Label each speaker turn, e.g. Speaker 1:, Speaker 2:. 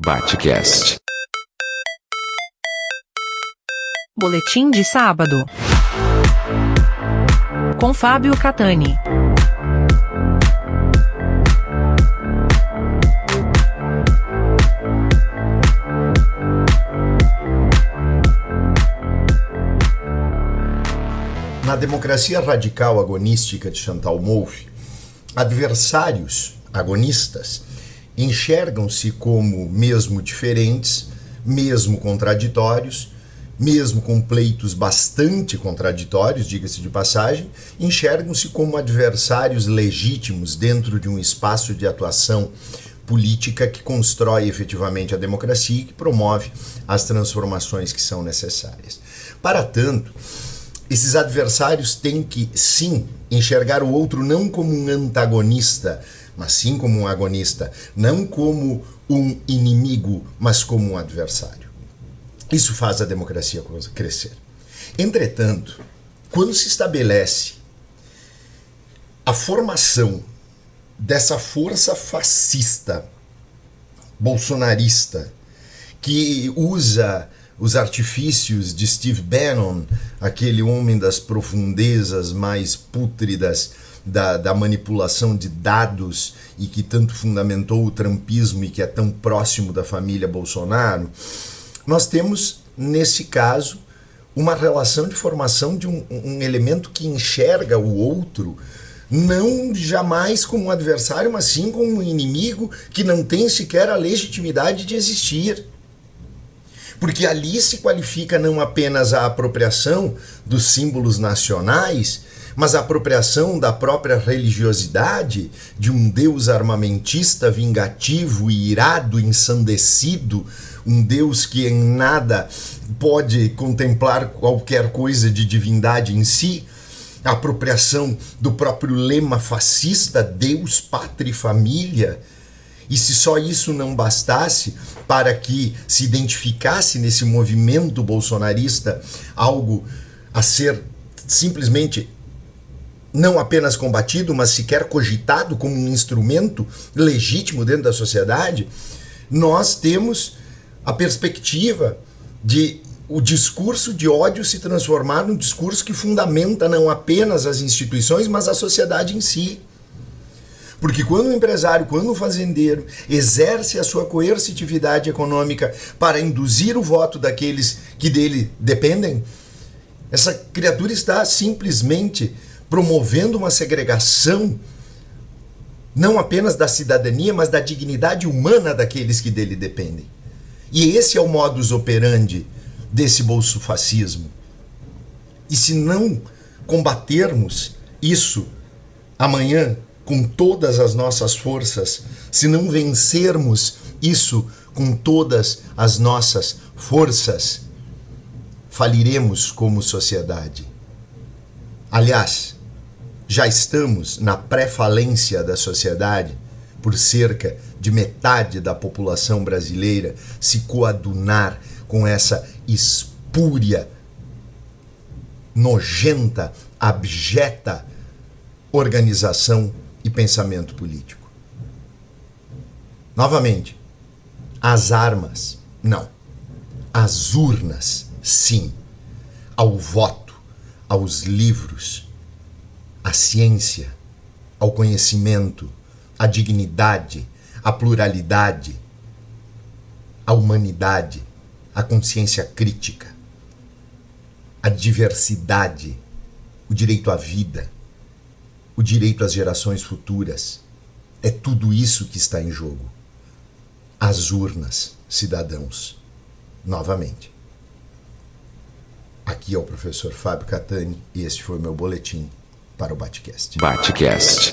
Speaker 1: Batcast.
Speaker 2: Boletim de sábado. Com Fábio Catani.
Speaker 3: Na democracia radical agonística de Chantal Mouffe, adversários agonistas enxergam-se como mesmo diferentes, mesmo contraditórios, mesmo com pleitos bastante contraditórios, diga-se de passagem, enxergam-se como adversários legítimos dentro de um espaço de atuação política que constrói efetivamente a democracia e que promove as transformações que são necessárias. Para tanto, esses adversários têm que, sim, enxergar o outro não como um antagonista, mas sim como um agonista, não como um inimigo, mas como um adversário. Isso faz a democracia crescer. Entretanto, quando se estabelece a formação dessa força fascista bolsonarista que usa os artifícios de Steve Bannon, aquele homem das profundezas mais pútridas da, da, manipulação de dados e que tanto fundamentou o trumpismo e que é tão próximo da família Bolsonaro, nós temos, nesse caso, uma relação de formação de um, um elemento que enxerga o outro não jamais como um adversário, mas sim como um inimigo que não tem sequer a legitimidade de existir. Porque ali se qualifica não apenas a apropriação dos símbolos nacionais, mas a apropriação da própria religiosidade de um Deus armamentista, vingativo, irado, ensandecido, um Deus que em nada pode contemplar qualquer coisa de divindade em si, a apropriação do próprio lema fascista Deus, Pátria e Família e se só isso não bastasse para que se identificasse nesse movimento bolsonarista algo a ser simplesmente não apenas combatido, mas sequer cogitado como um instrumento legítimo dentro da sociedade, nós temos a perspectiva de o discurso de ódio se transformar num discurso que fundamenta não apenas as instituições, mas a sociedade em si. Porque quando o empresário, quando o fazendeiro exerce a sua coercitividade econômica para induzir o voto daqueles que dele dependem, essa criatura está simplesmente promovendo uma segregação não apenas da cidadania, mas da dignidade humana daqueles que dele dependem. E esse é o modus operandi desse bolsofascismo. E se não combatermos isso amanhã, com todas as nossas forças, se não vencermos isso com todas as nossas forças, faliremos como sociedade. Aliás, já estamos na pré-falência da sociedade por cerca de metade da população brasileira se coadunar com essa espúria, nojenta, abjeta organização e pensamento político. Novamente, as armas, não. As urnas, sim. Ao voto, aos livros, à ciência, ao conhecimento, à dignidade, à pluralidade, à humanidade, à consciência crítica, à diversidade, o direito à vida o direito às gerações futuras. É tudo isso que está em jogo. As urnas, cidadãos. Novamente. Aqui é o professor Fábio Catani e este foi o meu boletim para o Batcast.
Speaker 1: Batcast.